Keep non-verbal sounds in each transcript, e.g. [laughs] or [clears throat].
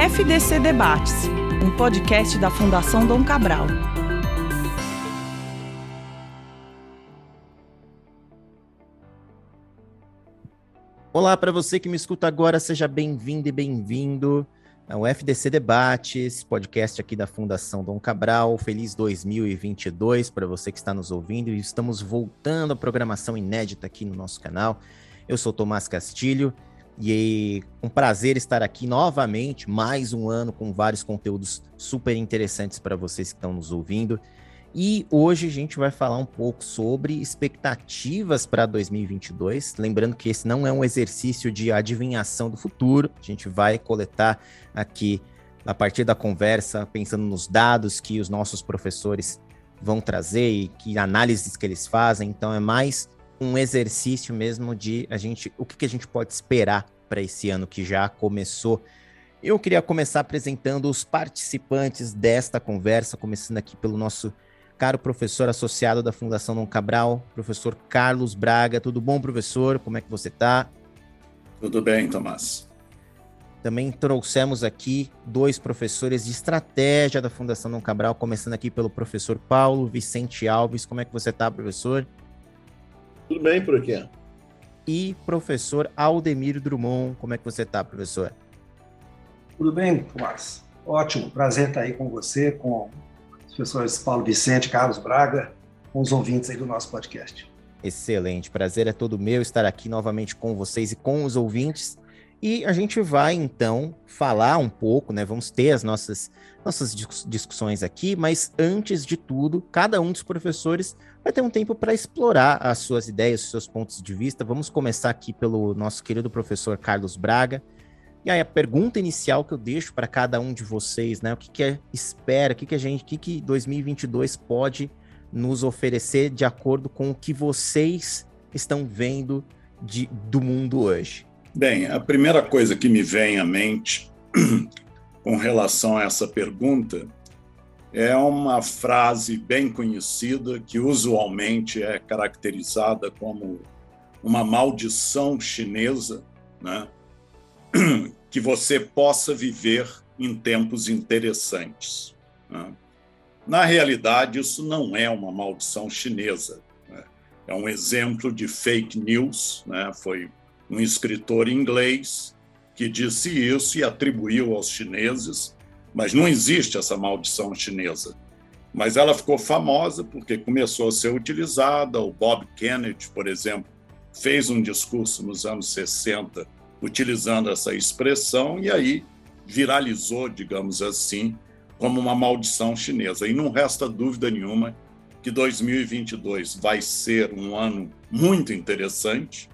FDC Debates, um podcast da Fundação Dom Cabral. Olá para você que me escuta agora, seja bem-vindo e bem-vindo ao FDC Debates, podcast aqui da Fundação Dom Cabral. Feliz 2022 para você que está nos ouvindo e estamos voltando à programação inédita aqui no nosso canal. Eu sou Tomás Castilho e um prazer estar aqui novamente, mais um ano com vários conteúdos super interessantes para vocês que estão nos ouvindo. E hoje a gente vai falar um pouco sobre expectativas para 2022. Lembrando que esse não é um exercício de adivinhação do futuro. A gente vai coletar aqui, a partir da conversa, pensando nos dados que os nossos professores vão trazer e que análises que eles fazem. Então é mais um exercício mesmo de a gente, o que, que a gente pode esperar para esse ano que já começou. Eu queria começar apresentando os participantes desta conversa, começando aqui pelo nosso caro professor associado da Fundação Dom Cabral, professor Carlos Braga. Tudo bom, professor? Como é que você está? Tudo bem, Tomás. Também trouxemos aqui dois professores de estratégia da Fundação Dom Cabral, começando aqui pelo professor Paulo Vicente Alves. Como é que você está, professor? Tudo bem por aqui. E professor Aldemir Drummond, como é que você está, professor? Tudo bem, Tomás. Ótimo, prazer estar aí com você, com os professores Paulo Vicente, Carlos Braga, com os ouvintes aí do nosso podcast. Excelente, prazer é todo meu estar aqui novamente com vocês e com os ouvintes. E a gente vai então falar um pouco, né? Vamos ter as nossas nossas discussões aqui, mas antes de tudo, cada um dos professores vai ter um tempo para explorar as suas ideias, os seus pontos de vista. Vamos começar aqui pelo nosso querido professor Carlos Braga. E aí a pergunta inicial que eu deixo para cada um de vocês, né? O que, que é, espera, o que, que a gente, o que, que 2022 pode nos oferecer de acordo com o que vocês estão vendo de, do mundo hoje? Bem, a primeira coisa que me vem à mente [clears throat] com relação a essa pergunta é uma frase bem conhecida que usualmente é caracterizada como uma maldição chinesa, né? [clears throat] que você possa viver em tempos interessantes. Né? Na realidade, isso não é uma maldição chinesa. Né? É um exemplo de fake news. Né? Foi um escritor inglês que disse isso e atribuiu aos chineses mas não existe essa maldição chinesa. Mas ela ficou famosa porque começou a ser utilizada. O Bob Kennedy, por exemplo, fez um discurso nos anos 60 utilizando essa expressão e aí viralizou, digamos assim, como uma maldição chinesa. E não resta dúvida nenhuma que 2022 vai ser um ano muito interessante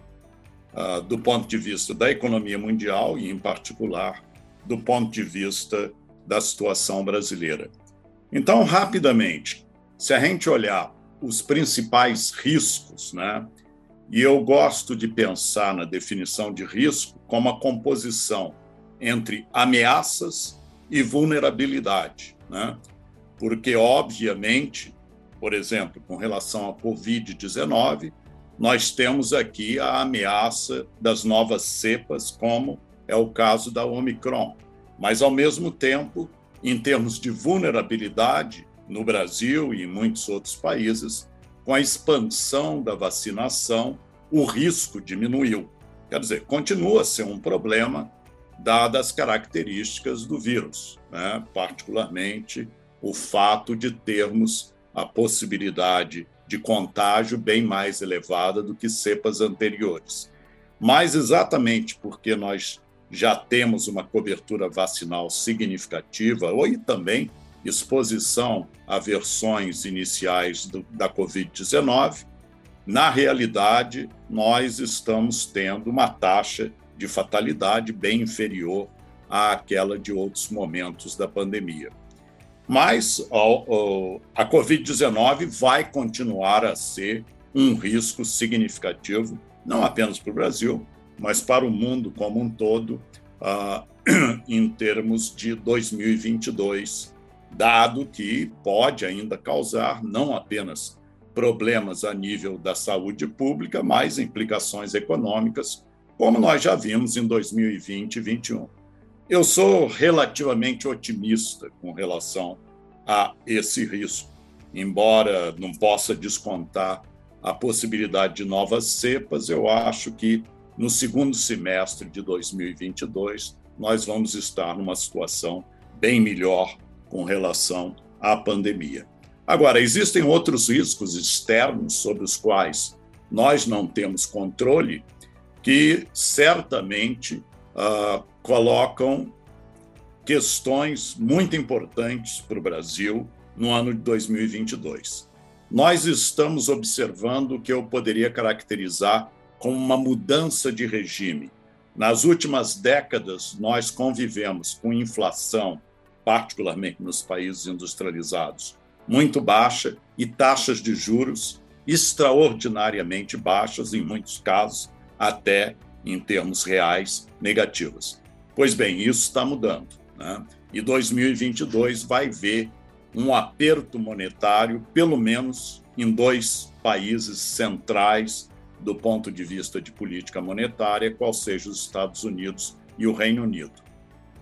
uh, do ponto de vista da economia mundial e, em particular, do ponto de vista da situação brasileira. Então, rapidamente, se a gente olhar os principais riscos, né? E eu gosto de pensar na definição de risco como a composição entre ameaças e vulnerabilidade, né? Porque obviamente, por exemplo, com relação à COVID-19, nós temos aqui a ameaça das novas cepas, como é o caso da Omicron, mas, ao mesmo tempo, em termos de vulnerabilidade, no Brasil e em muitos outros países, com a expansão da vacinação, o risco diminuiu. Quer dizer, continua a ser um problema, dadas as características do vírus, né? particularmente o fato de termos a possibilidade de contágio bem mais elevada do que cepas anteriores. Mas exatamente porque nós já temos uma cobertura vacinal significativa, ou e também exposição a versões iniciais do, da Covid-19, na realidade, nós estamos tendo uma taxa de fatalidade bem inferior àquela de outros momentos da pandemia. Mas a Covid-19 vai continuar a ser um risco significativo, não apenas para o Brasil, mas para o mundo como um todo, uh, [clears throat] em termos de 2022, dado que pode ainda causar não apenas problemas a nível da saúde pública, mas implicações econômicas, como nós já vimos em 2020 e 2021. Eu sou relativamente otimista com relação a esse risco, embora não possa descontar a possibilidade de novas cepas, eu acho que no segundo semestre de 2022 nós vamos estar numa situação bem melhor com relação à pandemia. Agora, existem outros riscos externos sobre os quais nós não temos controle, que certamente uh, colocam questões muito importantes para o Brasil no ano de 2022. Nós estamos observando o que eu poderia caracterizar como uma mudança de regime. Nas últimas décadas, nós convivemos com inflação, particularmente nos países industrializados, muito baixa e taxas de juros extraordinariamente baixas, em muitos casos, até em termos reais negativas. Pois bem, isso está mudando. Né? E 2022 vai ver um aperto monetário, pelo menos em dois países centrais do ponto de vista de política monetária, qual seja os Estados Unidos e o Reino Unido.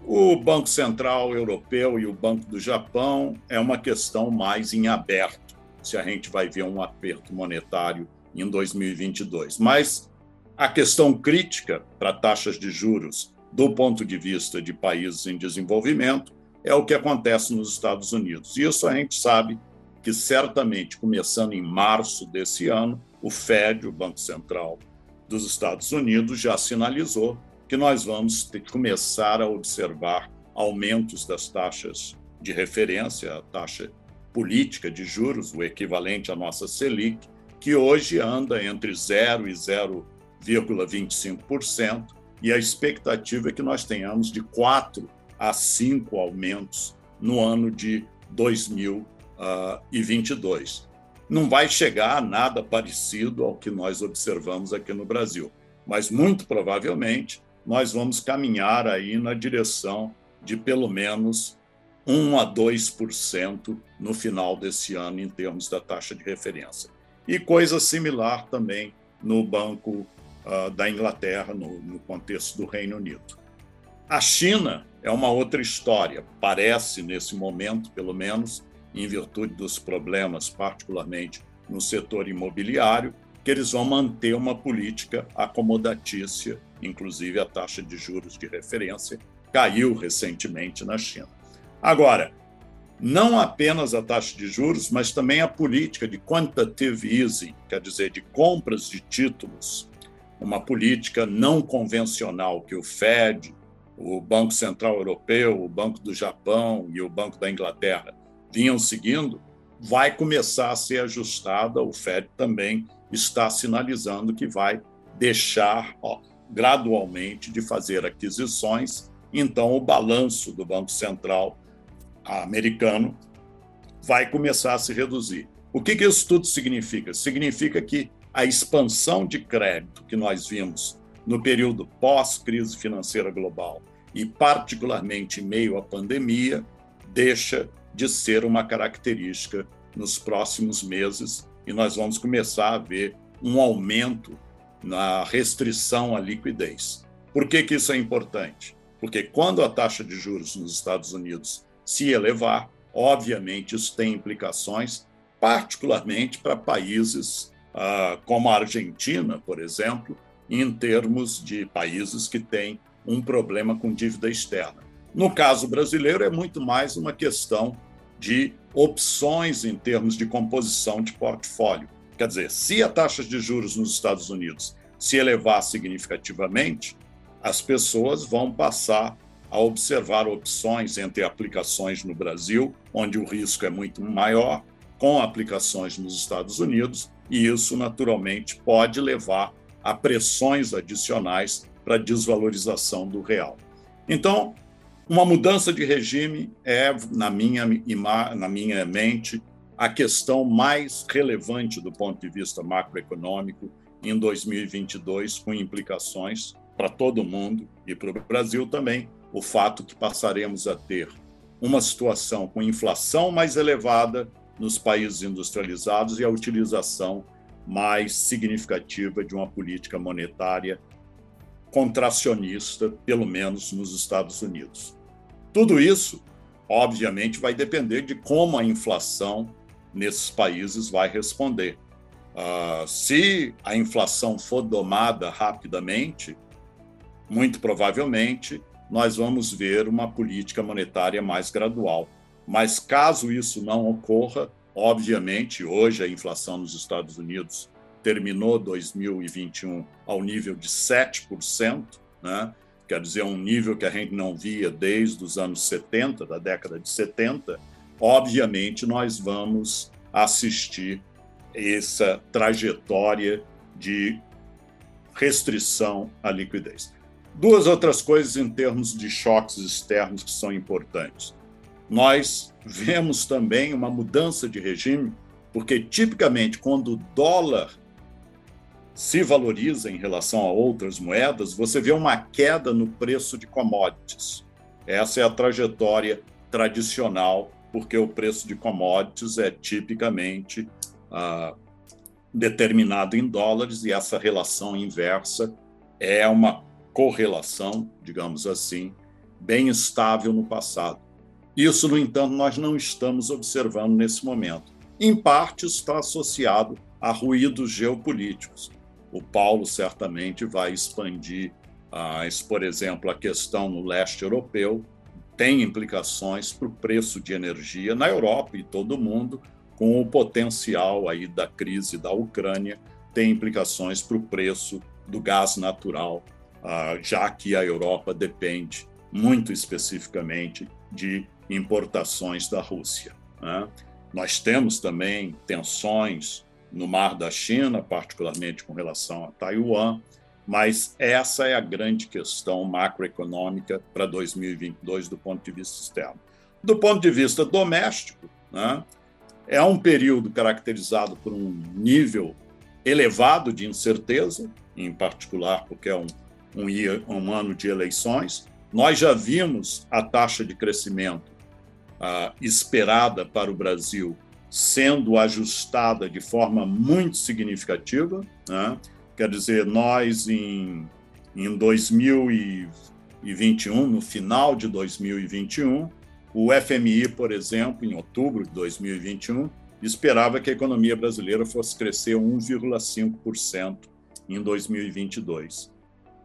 O Banco Central Europeu e o Banco do Japão é uma questão mais em aberto, se a gente vai ver um aperto monetário em 2022. Mas a questão crítica para taxas de juros do ponto de vista de países em desenvolvimento é o que acontece nos Estados Unidos. Isso a gente sabe que certamente, começando em março desse ano, o Fed, o Banco Central dos Estados Unidos, já sinalizou que nós vamos ter que começar a observar aumentos das taxas de referência, a taxa política de juros, o equivalente à nossa Selic, que hoje anda entre 0 e 0,25%, e a expectativa é que nós tenhamos de 4 a 5 aumentos no ano de 2022 não vai chegar a nada parecido ao que nós observamos aqui no Brasil, mas muito provavelmente nós vamos caminhar aí na direção de pelo menos 1 a 2% no final desse ano em termos da taxa de referência. E coisa similar também no Banco uh, da Inglaterra, no, no contexto do Reino Unido. A China é uma outra história, parece nesse momento, pelo menos, em virtude dos problemas, particularmente no setor imobiliário, que eles vão manter uma política acomodatícia, inclusive a taxa de juros de referência caiu recentemente na China. Agora, não apenas a taxa de juros, mas também a política de quantitative easing, quer dizer, de compras de títulos, uma política não convencional que o Fed, o Banco Central Europeu, o Banco do Japão e o Banco da Inglaterra vinham seguindo, vai começar a ser ajustada. O Fed também está sinalizando que vai deixar ó, gradualmente de fazer aquisições. Então, o balanço do Banco Central americano vai começar a se reduzir. O que, que isso tudo significa? Significa que a expansão de crédito que nós vimos no período pós-crise financeira global e, particularmente, em meio à pandemia, deixa de ser uma característica nos próximos meses e nós vamos começar a ver um aumento na restrição à liquidez. Por que, que isso é importante? Porque quando a taxa de juros nos Estados Unidos se elevar, obviamente isso tem implicações, particularmente para países como a Argentina, por exemplo, em termos de países que têm um problema com dívida externa. No caso brasileiro, é muito mais uma questão de opções em termos de composição de portfólio. Quer dizer, se a taxa de juros nos Estados Unidos se elevar significativamente, as pessoas vão passar a observar opções entre aplicações no Brasil, onde o risco é muito maior, com aplicações nos Estados Unidos, e isso naturalmente pode levar a pressões adicionais para desvalorização do real. Então, uma mudança de regime é, na minha, na minha mente, a questão mais relevante do ponto de vista macroeconômico em 2022, com implicações para todo mundo e para o Brasil também, o fato que passaremos a ter uma situação com inflação mais elevada nos países industrializados e a utilização mais significativa de uma política monetária contracionista, pelo menos nos Estados Unidos. Tudo isso, obviamente, vai depender de como a inflação nesses países vai responder. Uh, se a inflação for domada rapidamente, muito provavelmente nós vamos ver uma política monetária mais gradual. Mas caso isso não ocorra, obviamente, hoje a inflação nos Estados Unidos terminou 2021 ao nível de 7%, né? quer dizer, um nível que a gente não via desde os anos 70, da década de 70, obviamente nós vamos assistir essa trajetória de restrição à liquidez. Duas outras coisas em termos de choques externos que são importantes. Nós vemos também uma mudança de regime, porque tipicamente quando o dólar se valoriza em relação a outras moedas, você vê uma queda no preço de commodities. Essa é a trajetória tradicional, porque o preço de commodities é tipicamente ah, determinado em dólares e essa relação inversa é uma correlação, digamos assim, bem estável no passado. Isso, no entanto, nós não estamos observando nesse momento. Em parte, está associado a ruídos geopolíticos. O Paulo certamente vai expandir, as, por exemplo, a questão no leste europeu tem implicações para o preço de energia na Europa e todo mundo, com o potencial aí da crise da Ucrânia, tem implicações para o preço do gás natural ah, já que a Europa depende muito especificamente de importações da Rússia. Né? Nós temos também tensões no Mar da China, particularmente com relação a Taiwan, mas essa é a grande questão macroeconômica para 2022 do ponto de vista externo. Do ponto de vista doméstico, né, é um período caracterizado por um nível elevado de incerteza, em particular porque é um um, um ano de eleições. Nós já vimos a taxa de crescimento ah, esperada para o Brasil sendo ajustada de forma muito significativa. Né? Quer dizer, nós em, em 2021, no final de 2021, o FMI, por exemplo, em outubro de 2021, esperava que a economia brasileira fosse crescer 1,5% em 2022.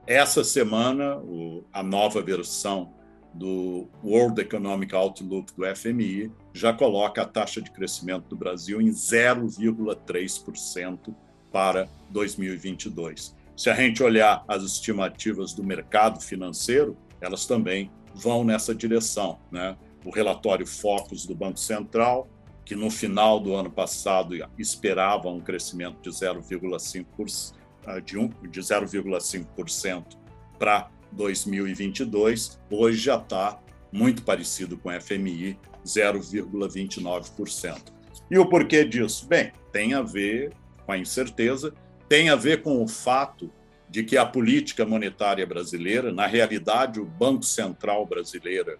Essa semana, o, a nova versão do World Economic Outlook do FMI já coloca a taxa de crescimento do Brasil em 0,3% para 2022. Se a gente olhar as estimativas do mercado financeiro, elas também vão nessa direção. Né? O relatório Focus do Banco Central, que no final do ano passado esperava um crescimento de 0,5%, ah, de, um, de 0,5% para 2022, hoje já está muito parecido com o FMI, 0,29%. E o porquê disso? Bem, tem a ver com a incerteza, tem a ver com o fato de que a política monetária brasileira, na realidade, o Banco Central brasileiro,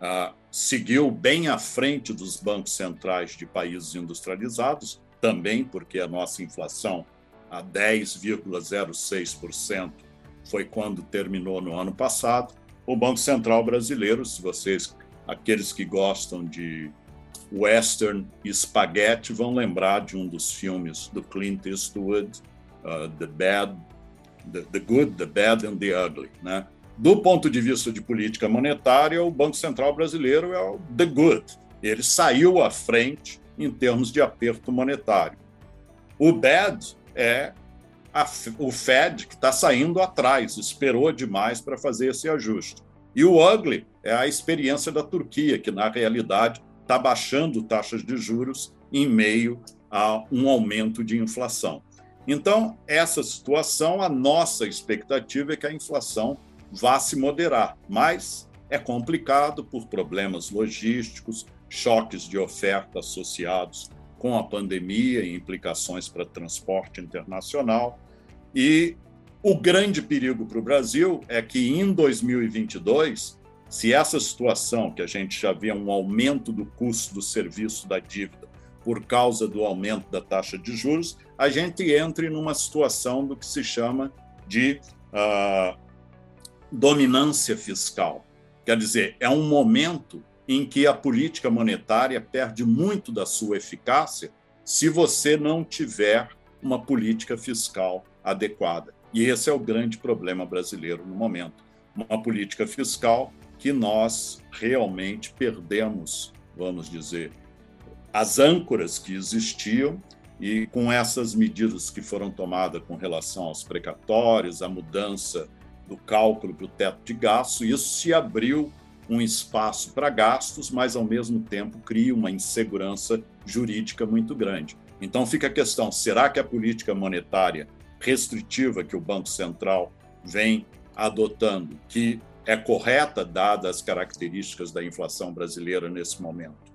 ah, seguiu bem à frente dos bancos centrais de países industrializados, também porque a nossa inflação a 10,06%, foi quando terminou no ano passado. O Banco Central Brasileiro, se vocês, aqueles que gostam de western e spaghetti, vão lembrar de um dos filmes do Clint Eastwood, uh, The Bad, the, the, Good, the Bad and the Ugly, né? Do ponto de vista de política monetária, o Banco Central Brasileiro é o The Good. Ele saiu à frente em termos de aperto monetário. O Bad é a, o Fed que está saindo atrás, esperou demais para fazer esse ajuste. E o ugly é a experiência da Turquia, que na realidade está baixando taxas de juros em meio a um aumento de inflação. Então, essa situação, a nossa expectativa é que a inflação vá se moderar, mas é complicado por problemas logísticos, choques de oferta associados com a pandemia e implicações para transporte internacional. E o grande perigo para o Brasil é que em 2022, se essa situação, que a gente já vê um aumento do custo do serviço da dívida por causa do aumento da taxa de juros, a gente entre numa situação do que se chama de uh, dominância fiscal. Quer dizer, é um momento em que a política monetária perde muito da sua eficácia se você não tiver uma política fiscal adequada. E esse é o grande problema brasileiro no momento. Uma política fiscal que nós realmente perdemos, vamos dizer, as âncoras que existiam e com essas medidas que foram tomadas com relação aos precatórios, a mudança do cálculo para o teto de gasto, isso se abriu um espaço para gastos, mas ao mesmo tempo cria uma insegurança jurídica muito grande. Então fica a questão: será que a política monetária restritiva que o Banco Central vem adotando, que é correta dadas as características da inflação brasileira nesse momento,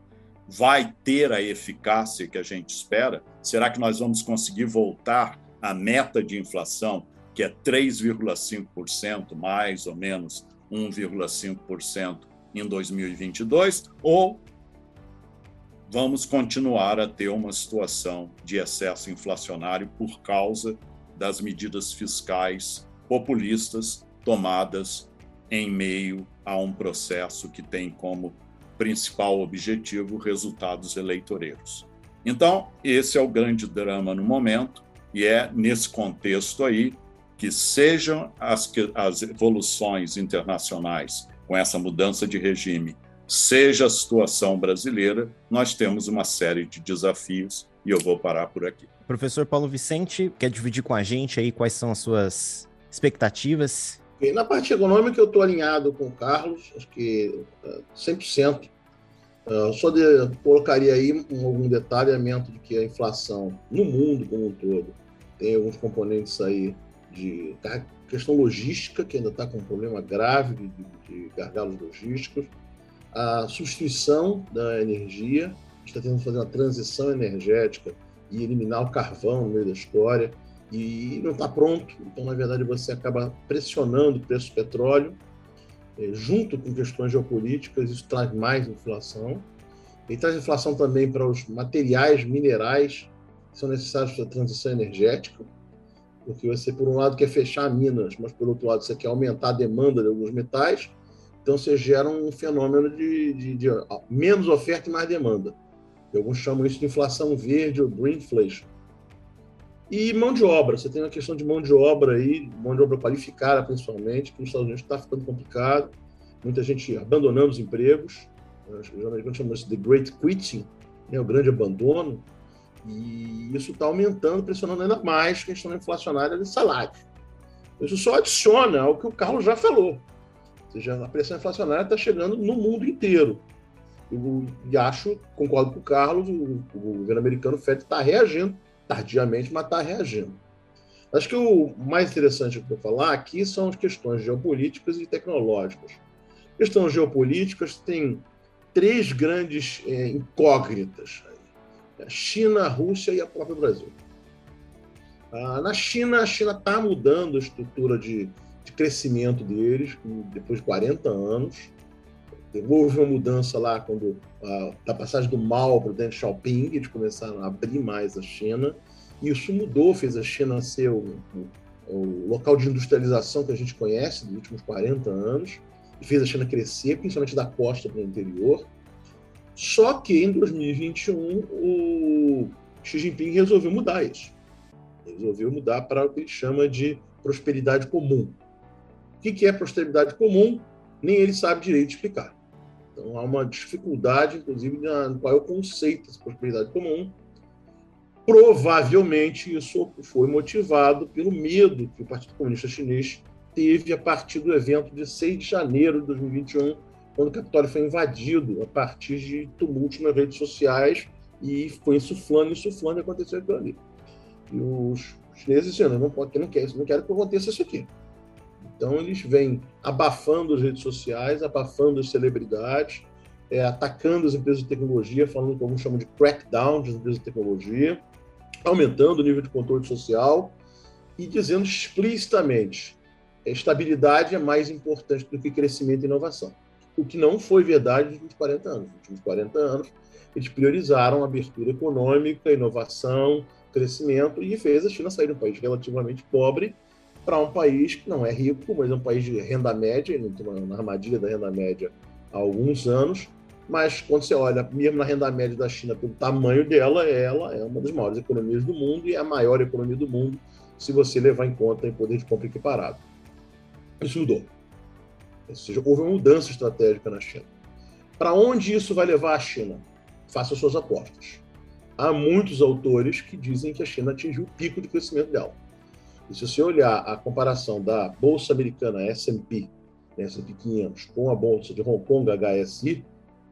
vai ter a eficácia que a gente espera? Será que nós vamos conseguir voltar à meta de inflação que é 3,5%, mais ou menos 1,5% em 2022, ou vamos continuar a ter uma situação de excesso inflacionário por causa das medidas fiscais populistas tomadas em meio a um processo que tem como principal objetivo resultados eleitoreiros. Então, esse é o grande drama no momento, e é nesse contexto aí que sejam as, as evoluções internacionais com essa mudança de regime, seja a situação brasileira, nós temos uma série de desafios e eu vou parar por aqui. Professor Paulo Vicente, quer dividir com a gente aí quais são as suas expectativas? Na parte econômica, eu estou alinhado com o Carlos, acho que 100%. Uh, só de, colocaria aí um, algum detalhamento de que a inflação no mundo como um todo tem alguns componentes aí de questão logística, que ainda está com um problema grave de, de, gargalos logísticos, a substituição da energia, está tentando fazer uma transição energética e eliminar o carvão no meio da história, e não está pronto, então, na verdade, você acaba pressionando o preço do petróleo, eh, junto com questões geopolíticas, isso traz mais inflação, e traz inflação também para os materiais minerais que são necessários para a transição energética, porque você, por um lado, quer fechar minas, mas, por outro lado, você quer aumentar a demanda de alguns metais, então você gera um fenômeno de, de, de menos oferta e mais demanda. E alguns chamam isso de inflação verde ou greenflation. E mão de obra, você tem uma questão de mão de obra aí, mão de obra qualificada principalmente, que nos Estados Unidos está ficando complicado, muita gente abandonando os empregos, os americanos chamam isso de great quitting, né, o grande abandono, e isso está aumentando, pressionando ainda mais a questão inflacionária de salário. Isso só adiciona ao que o Carlos já falou. Ou seja, a pressão inflacionária está chegando no mundo inteiro. E acho, concordo com o Carlos, o, o governo americano, o FED, está reagindo, tardiamente, mas está reagindo. Acho que o mais interessante para falar aqui são as questões geopolíticas e tecnológicas. Questões geopolíticas têm três grandes é, incógnitas a China, Rússia e a própria Brasil. Ah, na China, a China está mudando a estrutura de, de, crescimento deles, depois de 40 anos. Houve uma mudança lá quando ah, da passagem do Mao para o Deng Xiaoping, eles começaram a abrir mais a China. E isso mudou, fez a China ser o, o, o local de industrialização que a gente conhece dos últimos 40 anos, e fez a China crescer, principalmente da costa para o interior. Só que em 2021 o Xi Jinping resolveu mudar isso. Resolveu mudar para o que ele chama de prosperidade comum. O que é prosperidade comum? Nem ele sabe direito explicar. Então há uma dificuldade, inclusive, no qual é o conceito de prosperidade comum. Provavelmente isso foi motivado pelo medo que o Partido Comunista Chinês teve a partir do evento de 6 de janeiro de 2021, quando o Capitólio foi invadido a partir de tumultos nas redes sociais e foi insuflando, insuflando e aconteceu aquilo ali. E os chineses dizendo, não, pode, não, quer, não quero que aconteça isso aqui. Então eles vêm abafando as redes sociais, abafando as celebridades, é, atacando as empresas de tecnologia, falando como chamam de crackdown das empresas de tecnologia, aumentando o nível de controle social e dizendo explicitamente estabilidade é mais importante do que crescimento e inovação o que não foi verdade nos últimos 40 anos. Nos últimos 40 anos, eles priorizaram a abertura econômica, inovação, crescimento, e fez a China sair de um país relativamente pobre para um país que não é rico, mas é um país de renda média, na armadilha da renda média há alguns anos, mas quando você olha, mesmo na renda média da China, pelo tamanho dela, ela é uma das maiores economias do mundo e é a maior economia do mundo, se você levar em conta em poder de compra equiparado. Isso mudou. Ou seja, houve uma mudança estratégica na China. Para onde isso vai levar a China? Faça suas apostas. Há muitos autores que dizem que a China atingiu o pico de crescimento dela. E se você olhar a comparação da Bolsa Americana S&P, né, S&P 500, com a Bolsa de Hong Kong HSI,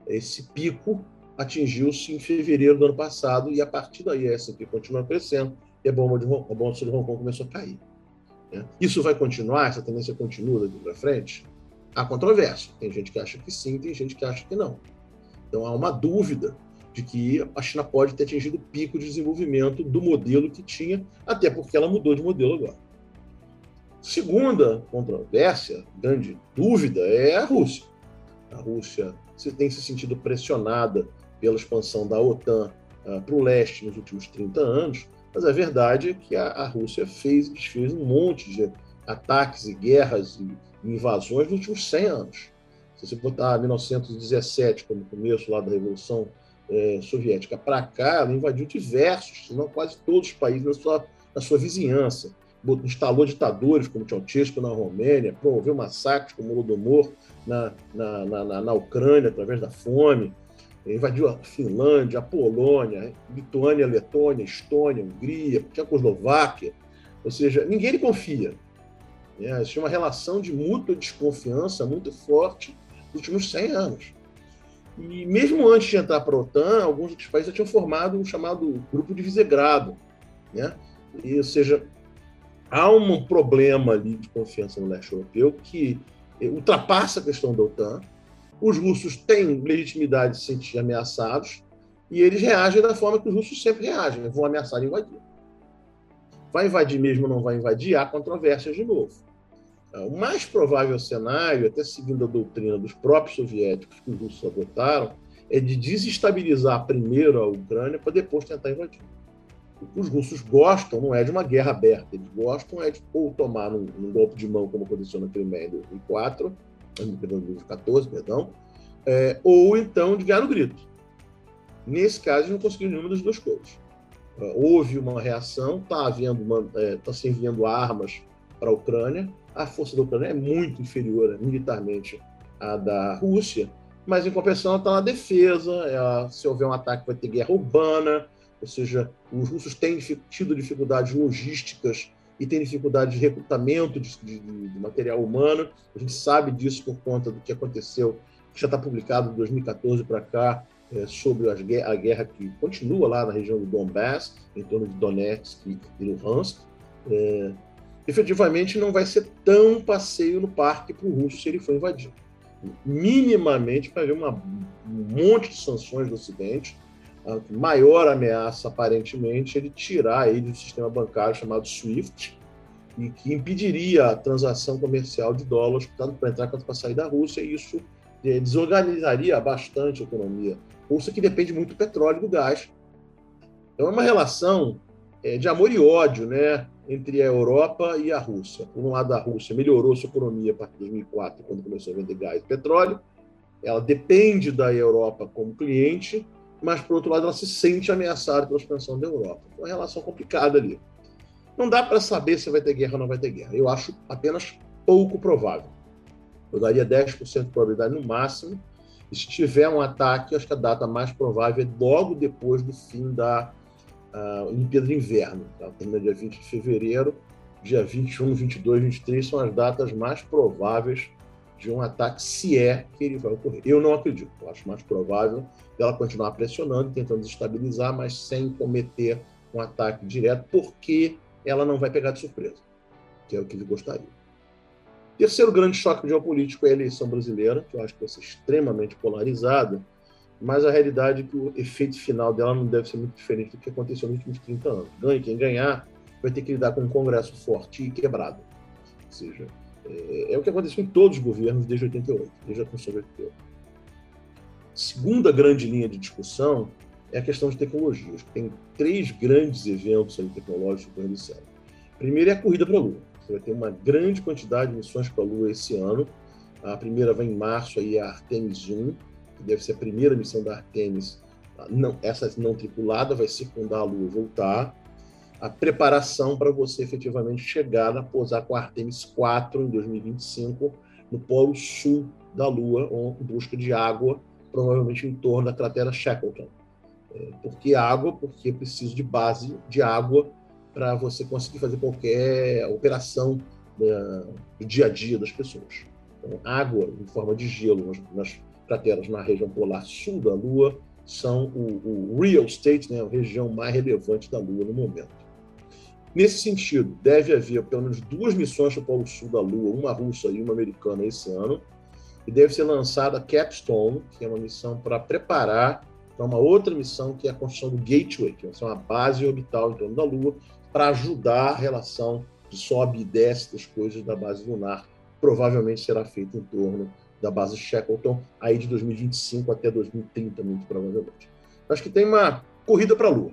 esse pico atingiu-se em fevereiro do ano passado e a partir daí a S&P continua crescendo e a bomba de Hong, a bolsa de Hong Kong começou a cair. Né? Isso vai continuar? Essa tendência continua daqui para frente? Há controvérsia. Tem gente que acha que sim, tem gente que acha que não. Então há uma dúvida de que a China pode ter atingido o pico de desenvolvimento do modelo que tinha, até porque ela mudou de modelo agora. Segunda controvérsia, grande dúvida, é a Rússia. A Rússia tem se sentido pressionada pela expansão da OTAN uh, para o leste nos últimos 30 anos, mas a verdade é que a, a Rússia fez e desfez um monte de ataques e guerras e invasões nos últimos 100 anos. Se você botar 1917 como começo lá da Revolução é, Soviética para cá, ela invadiu diversos, se não quase todos os países na sua, na sua vizinhança. Instalou ditadores como Ceausescu na Romênia, promoveu massacres como Holodomor na, na, na, na Ucrânia através da fome, invadiu a Finlândia, a Polônia, Lituânia, Letônia, Estônia, Hungria, Tchecoslováquia. Ou seja, ninguém lhe confia. É, existe uma relação de mútua desconfiança muito forte nos últimos 100 anos. E mesmo antes de entrar para a OTAN, alguns outros países já tinham formado um chamado Grupo de Visegrado. Né? E, ou seja, há um problema ali de confiança no leste europeu que ultrapassa a questão da OTAN. Os russos têm legitimidade de se sentir ameaçados e eles reagem da forma que os russos sempre reagem: vão ameaçar de invadir. Vai invadir mesmo ou não vai invadir? Há controvérsias de novo. O mais provável cenário, até seguindo a doutrina dos próprios soviéticos que os russos adotaram, é de desestabilizar primeiro a Ucrânia para depois tentar invadir. O que os russos gostam não é de uma guerra aberta, eles gostam é de ou tomar num, golpe de mão, como aconteceu na Crimeia em 2004, em 2014, perdão, é, ou então de ganhar no grito. Nesse caso, eles não conseguiram nenhuma das duas coisas. Houve uma reação, está é, tá se enviando armas para a Ucrânia, a força da Ucrânia é muito inferior militarmente à da Rússia, mas em compensação está na defesa, ela, se houver um ataque vai ter guerra urbana, ou seja, os russos têm tido dificuldades logísticas e têm dificuldade de recrutamento de, de, de, material humano. A gente sabe disso por conta do que aconteceu, que já está publicado de 2014 para cá, é, sobre as, a guerra que continua lá na região do Donbass, em torno de Donetsk e Luhansk. É, efetivamente, não vai ser tão passeio no parque para o russo se ele for invadido. Minimamente vai haver uma, um monte de sanções do Ocidente, a maior ameaça, aparentemente, é ele tirar ele do sistema bancário chamado SWIFT, e que impediria a transação comercial de dólares, tanto para entrar quanto para sair da Rússia, e isso é, desorganizaria bastante a economia russa, que depende muito do petróleo e do gás. Então, é uma relação é, de amor e ódio né, entre a Europa e a Rússia. Por um lado, a Rússia melhorou sua economia a partir de 2004, quando começou a vender gás e petróleo. Ela depende da Europa como cliente, mas, por outro lado, ela se sente ameaçada pela expansão da Europa. Uma relação complicada ali. Não dá para saber se vai ter guerra ou não vai ter guerra. Eu acho apenas pouco provável. Eu daria 10% de probabilidade no máximo. E se tiver um ataque, acho que a data mais provável é logo depois do fim da uh, Olimpíada de Inverno. Ela tá? termina dia 20 de fevereiro. Dia 21, 22, 23 são as datas mais prováveis de um ataque, se é que ele vai ocorrer. Eu não acredito. Eu acho mais provável dela continuar pressionando, tentando desestabilizar, mas sem cometer um ataque direto, porque ela não vai pegar de surpresa, que é o que ele gostaria. Terceiro grande choque geopolítico é a eleição brasileira, que eu acho que vai ser extremamente polarizada, mas a realidade é que o efeito final dela não deve ser muito diferente do que aconteceu nos últimos 30 anos. Ganhe quem ganhar, vai ter que lidar com um Congresso forte e quebrado. Ou seja, é, é o que aconteceu em todos os governos desde 88, desde a Constituição de 88. Segunda grande linha de discussão é a questão de tecnologias. Tem três grandes eventos tecnológicos ocorrendo esse ano. Primeiro é a corrida para a Lua. Você vai ter uma grande quantidade de missões para a Lua esse ano. A primeira vai em março, aí é a Artemis 1, que deve ser a primeira missão da Artemis. Não, essa não tripulada vai circundar a Lua e voltar. A preparação para você efetivamente chegar a pousar com a Artemis 4 em 2025 no polo sul da Lua, em busca de água, provavelmente em torno da cratera Shackleton. É, por que água? Porque preciso de base de água para você conseguir fazer qualquer operação né, do dia a dia das pessoas. Então, água em forma de gelo nas, nas crateras na região polar sul da Lua são o, o real estate, né, a região mais relevante da Lua no momento. Nesse sentido, deve haver pelo menos duas missões para o Polo Sul da Lua, uma russa e uma americana esse ano, e deve ser lançada a Capstone, que é uma missão para preparar para uma outra missão, que é a construção do Gateway, que é uma base orbital em torno da Lua, para ajudar a relação de sobe e desce das coisas da base lunar. Provavelmente será feita em torno da base Shackleton, aí de 2025 até 2030, muito provavelmente. Acho que tem uma corrida para a Lua.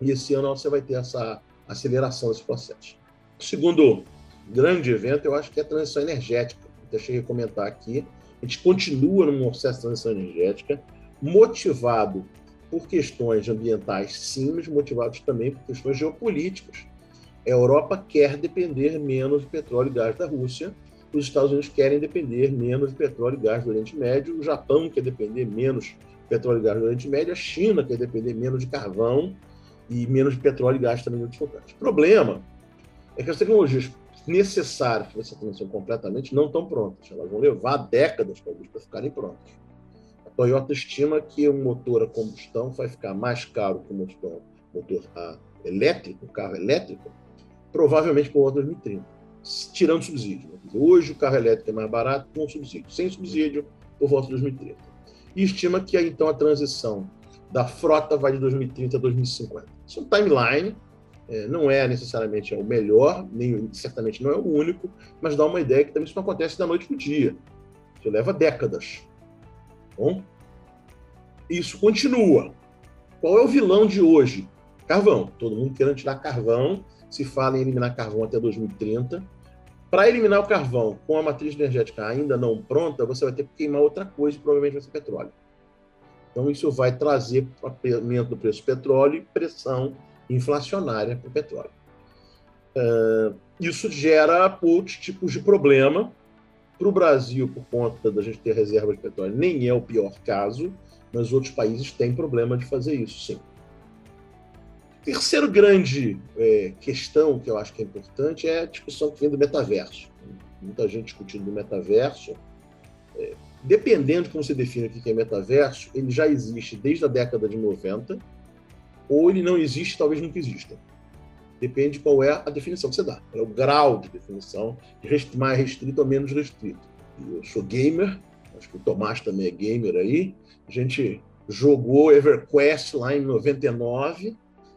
E esse ano você vai ter essa aceleração desse processo. O segundo grande evento, eu acho que é a transição energética. Deixei de comentar aqui. A gente continua num processo de transição energética, motivado por questões ambientais, sim, mas motivados também por questões geopolíticas. A Europa quer depender menos de petróleo e gás da Rússia, os Estados Unidos querem depender menos de petróleo e gás do Oriente Médio, o Japão quer depender menos de petróleo e gás do Oriente Médio, a China quer depender menos de carvão e menos de petróleo e gás também no O problema é que as tecnologias necessárias para essa transição completamente não estão prontas. Elas vão levar décadas, talvez, para ficarem prontas. A Toyota estima que o motor a combustão vai ficar mais caro que o motor, motor a elétrico, o carro elétrico, provavelmente por volta de 2030, tirando subsídio. Né? Hoje o carro elétrico é mais barato com subsídio. Sem subsídio, por volta de 2030. E estima que então a transição da frota vai de 2030 a 2050. Isso é um timeline, é, não é necessariamente o melhor, nem certamente não é o único, mas dá uma ideia que também isso não acontece da noite para o dia. Isso leva décadas. Bom, isso continua. Qual é o vilão de hoje? Carvão. Todo mundo querendo tirar carvão. Se fala em eliminar carvão até 2030. Para eliminar o carvão com a matriz energética ainda não pronta, você vai ter que queimar outra coisa, provavelmente vai ser petróleo. Então, isso vai trazer aumento do preço do petróleo e pressão inflacionária para o petróleo. Uh, isso gera outros tipos de problema. Para o Brasil, por conta da gente ter reserva de petróleo, nem é o pior caso, mas outros países têm problema de fazer isso, sim. Terceiro grande é, questão que eu acho que é importante é a discussão que vem do metaverso. Muita gente discutindo do metaverso. É, dependendo de como você define o que é metaverso, ele já existe desde a década de 90, ou ele não existe, talvez nunca exista. Depende de qual é a definição que você dá. É o grau de definição, mais restrito ou menos restrito. Eu sou gamer, acho que o Tomás também é gamer aí. A gente jogou EverQuest lá em 99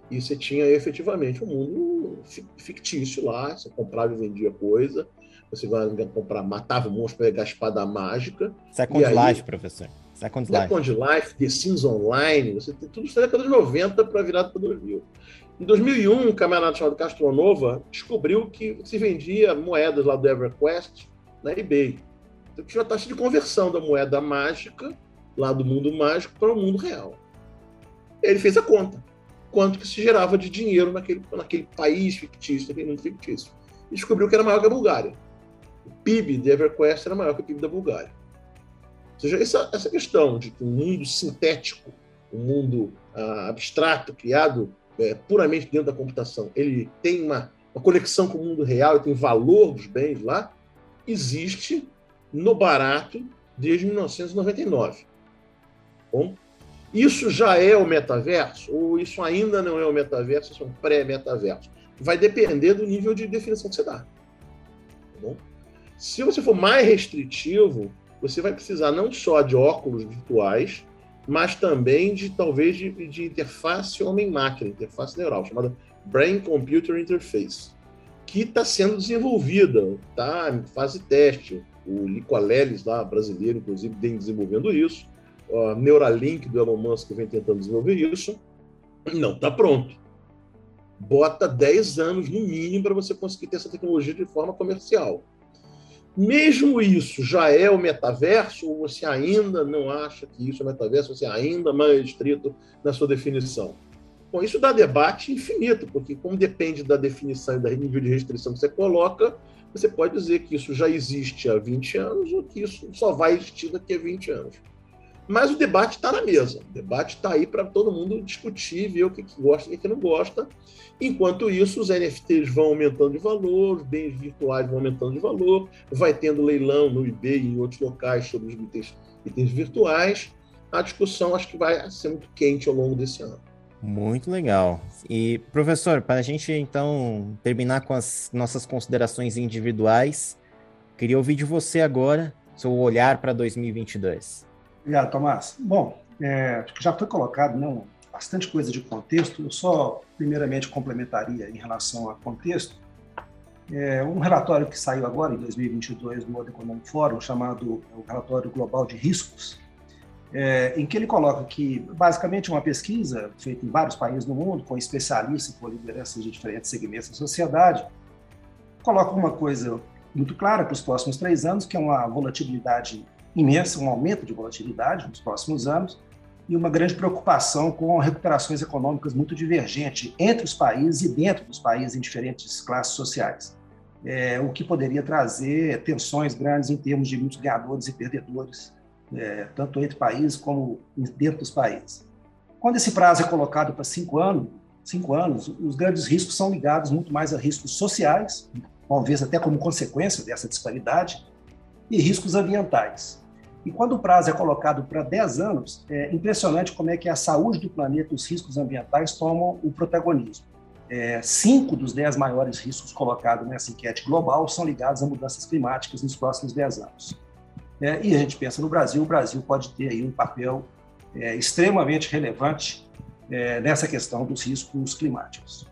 e você tinha efetivamente um mundo fictício lá, você comprava e vendia coisa, você vai comprar, matava o monstro para pegar a espada mágica. Second aí, Life, professor. Second Life. Second Life, The Sims Online, você tem tudo isso da década de 90 para virada para 2000. Em 2001, um camarada chamado Castronova descobriu que se vendia moedas lá do EverQuest na eBay. Então tinha uma taxa de conversão da moeda mágica, lá do mundo mágico, para o mundo real. Ele fez a conta. Quanto que se gerava de dinheiro naquele, naquele país fictício, naquele mundo fictício. E descobriu que era maior que a Bulgária o PIB de EverQuest era maior que o PIB da Bulgária. Ou seja, essa, essa questão de que um mundo sintético, um mundo ah, abstrato, criado é, puramente dentro da computação, ele tem uma, uma conexão com o mundo real e tem valor dos bens lá, existe no barato desde 1999. Bom, isso já é o metaverso? Ou isso ainda não é o metaverso, isso é um pré-metaverso? Vai depender do nível de definição que você dá. Tá? Se você for mais restritivo, você vai precisar não só de óculos virtuais, mas também de talvez de, de interface homem-máquina, interface neural, chamada Brain Computer Interface, que está sendo desenvolvida, está em fase teste. O Lico Aleles, lá, brasileiro, inclusive, vem desenvolvendo isso. A Neuralink do Elon Musk vem tentando desenvolver isso. Não está pronto. bota 10 anos no mínimo para você conseguir ter essa tecnologia de forma comercial. Mesmo isso já é o metaverso, ou você ainda não acha que isso é metaverso, você é ainda mais estrito na sua definição? Bom, isso dá debate infinito, porque como depende da definição e do nível de restrição que você coloca, você pode dizer que isso já existe há 20 anos ou que isso só vai existir daqui a 20 anos. Mas o debate está na mesa. O debate está aí para todo mundo discutir, ver o que, que gosta e o que não gosta. Enquanto isso, os NFTs vão aumentando de valor, os bens virtuais vão aumentando de valor, vai tendo leilão no eBay e em outros locais sobre os itens, itens virtuais. A discussão acho que vai ser muito quente ao longo desse ano. Muito legal. E, professor, para a gente então terminar com as nossas considerações individuais, queria ouvir de você agora seu olhar para 2022. Obrigado, Tomás. Bom, é, já foi colocado né, bastante coisa de contexto. Eu só, primeiramente, complementaria em relação a contexto. É, um relatório que saiu agora, em 2022, do World Economic Forum, chamado o Relatório Global de Riscos, é, em que ele coloca que, basicamente, uma pesquisa feita em vários países no mundo, com especialistas e com lideranças de diferentes segmentos da sociedade, coloca uma coisa muito clara para os próximos três anos, que é uma volatilidade imensa, um aumento de volatilidade nos próximos anos e uma grande preocupação com recuperações econômicas muito divergentes entre os países e dentro dos países em diferentes classes sociais, é, o que poderia trazer tensões grandes em termos de muitos ganhadores e perdedores, é, tanto entre países como dentro dos países. Quando esse prazo é colocado para cinco anos, cinco anos, os grandes riscos são ligados muito mais a riscos sociais, talvez até como consequência dessa disparidade, e riscos ambientais. E quando o prazo é colocado para 10 anos, é impressionante como é que a saúde do planeta os riscos ambientais tomam o protagonismo. É, cinco dos dez maiores riscos colocados nessa enquete global são ligados a mudanças climáticas nos próximos 10 anos. É, e a gente pensa no Brasil, o Brasil pode ter aí um papel é, extremamente relevante é, nessa questão dos riscos climáticos.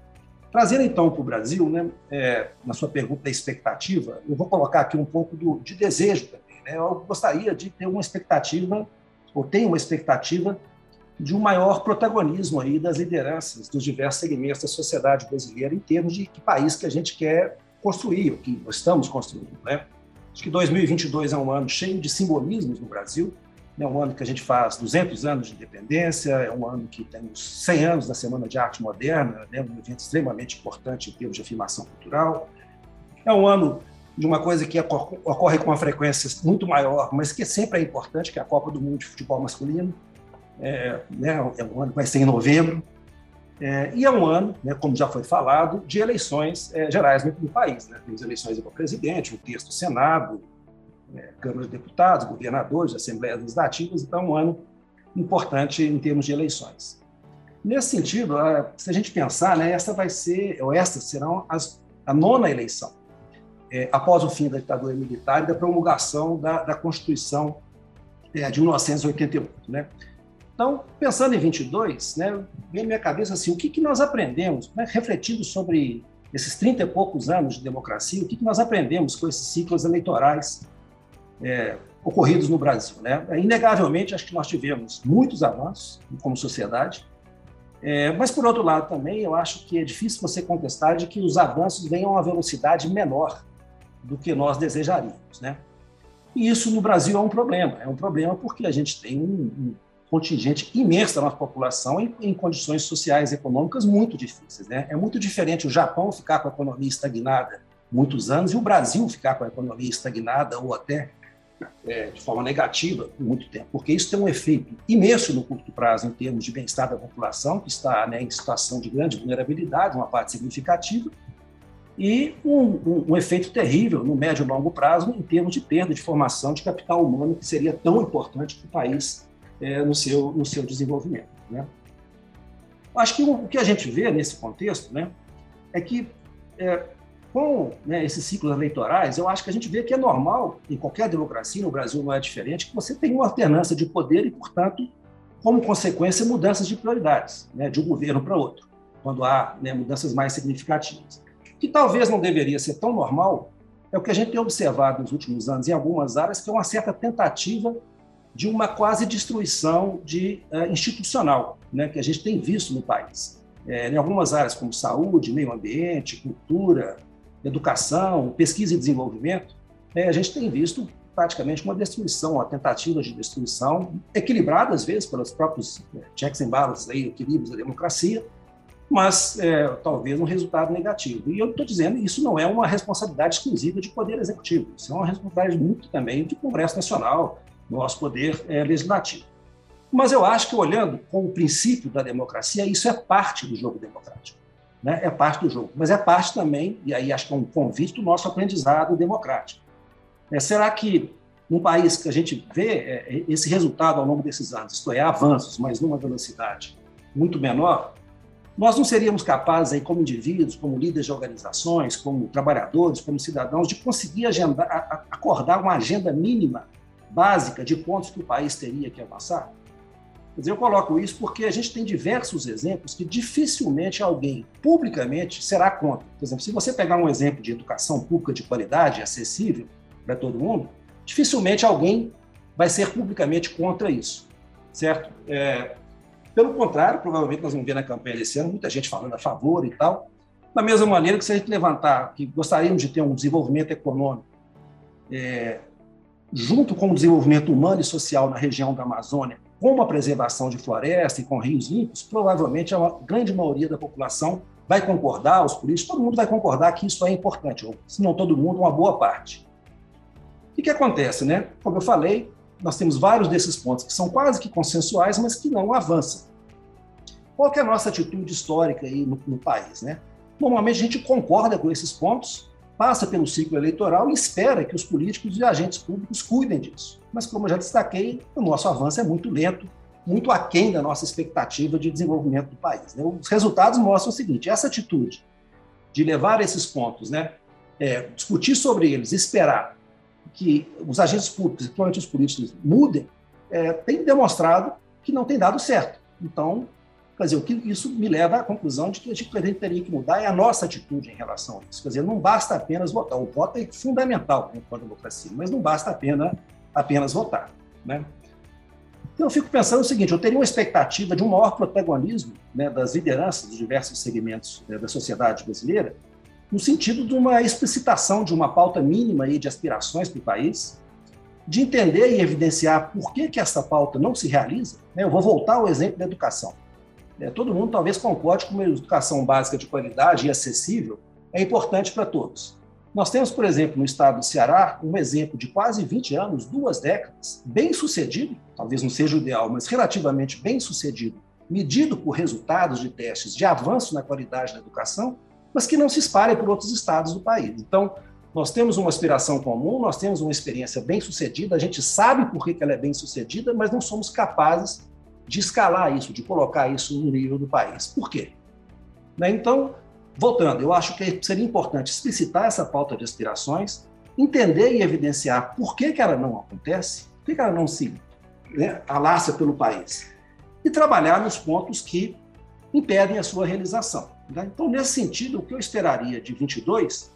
Trazendo então para o Brasil, né, é, na sua pergunta da expectativa, eu vou colocar aqui um pouco do, de desejo né? Eu gostaria de ter uma expectativa, ou tenho uma expectativa, de um maior protagonismo aí das lideranças dos diversos segmentos da sociedade brasileira em termos de que país que a gente quer construir, o que estamos construindo. Né? Acho que 2022 é um ano cheio de simbolismos no Brasil, é um ano que a gente faz 200 anos de independência, é um ano que temos 100 anos da Semana de Arte Moderna, né? um evento extremamente importante em termos de afirmação cultural. É um ano de uma coisa que ocorre com uma frequência muito maior, mas que sempre é importante, que é a Copa do Mundo de Futebol Masculino. É, né, é um ano que vai ser em novembro. É, e é um ano, né, como já foi falado, de eleições é, gerais no, país. Né? Temos eleições para presidente, um terço do Senado, é, Câmara de Deputados, governadores, Assembleias Legislativas. Então, é um ano importante em termos de eleições. Nesse sentido, se a gente pensar, né, essa vai ser, ou estas serão as, a nona eleição é, após o fim da ditadura militar e da promulgação da, da Constituição é, de 1988. Né? Então, pensando em 22, né, vem à minha cabeça assim, o que, que nós aprendemos, né, refletindo sobre esses 30 e poucos anos de democracia, o que, que nós aprendemos com esses ciclos eleitorais é, ocorridos no Brasil. Né? É, inegavelmente, acho que nós tivemos muitos avanços como sociedade, é, mas, por outro lado, também eu acho que é difícil você contestar de que os avanços venham a uma velocidade menor do que nós desejaríamos, né? E isso no Brasil é um problema. É um problema porque a gente tem um, um contingente imenso da nossa população em, em, condições sociais e econômicas muito difíceis. Né? É muito diferente o Japão ficar com a economia estagnada muitos anos e o Brasil ficar com a economia estagnada ou até é, de forma negativa por muito tempo, porque isso tem um efeito imenso no curto prazo em termos de bem-estar da população, que está né, em situação de grande vulnerabilidade, uma parte significativa, e um, um, um, efeito terrível no médio e longo prazo em termos de perda de formação de capital humano, que seria tão importante para o país é, no, seu, no seu desenvolvimento. Né? Acho que o, que a gente vê nesse contexto né, é que, é, com né, esses ciclos eleitorais, eu acho que a gente vê que é normal, em qualquer democracia, no Brasil não é diferente, que você tem uma alternância de poder e, portanto, como consequência, mudanças de prioridades, né, de um governo para outro, quando há né, mudanças mais significativas que talvez não deveria ser tão normal, é o que a gente tem observado nos últimos anos em algumas áreas, que é uma certa tentativa de uma quase destruição de, uh, institucional, né, que a gente tem visto no país. é, em algumas áreas como saúde, meio ambiente, cultura, educação, pesquisa e desenvolvimento, é, a gente tem visto praticamente uma destruição, uma tentativa de destruição, equilibrada às vezes pelos próprios checks and balances, aí, equilíbrios da democracia, mas é, talvez um resultado negativo. E eu estou dizendo isso não é uma responsabilidade exclusiva de poder executivo, isso é uma responsabilidade muito também do Congresso Nacional, nosso poder é, legislativo. Mas eu acho que, olhando com o princípio da democracia, isso é parte do jogo democrático. Né? É parte do jogo. Mas é parte também, e aí acho que é um convite do nosso aprendizado democrático. É, será que um país que a gente vê é, esse resultado ao longo desses anos, isto é, avanços, mas numa velocidade muito menor, nós não seríamos capazes, aí, como indivíduos, como líderes de organizações, como trabalhadores, como cidadãos, de conseguir agendar, acordar uma agenda mínima, básica, de pontos que o país teria que avançar? Quer dizer, eu coloco isso porque a gente tem diversos exemplos que dificilmente alguém publicamente será contra. Por exemplo, se você pegar um exemplo de educação pública de qualidade, acessível para todo mundo, dificilmente alguém vai ser publicamente contra isso, certo? É, pelo contrário, provavelmente nós vamos ver na campanha desse ano muita gente falando a favor e tal. Da mesma maneira que se a gente levantar que gostaríamos de ter um desenvolvimento econômico é, junto com o desenvolvimento humano e social na região da Amazônia, com a preservação de floresta e com rios limpos, provavelmente a grande maioria da população vai concordar, os políticos, todo mundo vai concordar que isso é importante, ou se não todo mundo, uma boa parte. O que, que acontece, né? Como eu falei, nós temos vários desses pontos que são quase que consensuais, mas que não avançam. Qual é a nossa atitude histórica aí no, no país, né? Normalmente a gente concorda com esses pontos, passa pelo ciclo eleitoral e espera que os políticos e agentes públicos cuidem disso. Mas, como eu já destaquei, o nosso avanço é muito lento, muito aquém da nossa expectativa de desenvolvimento do país. Né? Os resultados mostram o seguinte: essa atitude de levar esses pontos, né, é, discutir sobre eles, esperar que os agentes públicos, principalmente os políticos, mudem, é, tem demonstrado que não tem dado certo. Então, Quer dizer, o que isso me leva à conclusão de que a gente teria que mudar é a nossa atitude em relação a isso. Quer dizer, não basta apenas votar. O voto é fundamental para a democracia, mas não basta apenas, apenas votar. Né? Então, eu fico pensando o seguinte: eu teria uma expectativa de um maior protagonismo né, das lideranças dos diversos segmentos né, da sociedade brasileira, no sentido de uma explicitação de uma pauta mínima aí de aspirações para o país, de entender e evidenciar por que, que essa pauta não se realiza. Né? Eu vou voltar ao exemplo da educação. É, todo mundo talvez concorde que uma educação básica de qualidade e acessível é importante para todos. Nós temos, por exemplo, no estado do Ceará, um exemplo de quase 20 anos, duas décadas, bem sucedido, talvez não seja o ideal, mas relativamente bem sucedido, medido por resultados de testes de avanço na qualidade da educação, mas que não se espalha por outros estados do país. Então, nós temos uma aspiração comum, nós temos uma experiência bem sucedida, a gente sabe por que ela é bem sucedida, mas não somos capazes de escalar isso, de colocar isso no nível do país. Por quê? Né? Então, voltando, eu acho que seria importante explicitar essa pauta de aspirações, entender e evidenciar por que, que ela não acontece, por que, que ela não se né, alastra pelo país, e trabalhar nos pontos que impedem a sua realização. Né? Então, nesse sentido, o que eu esperaria de 22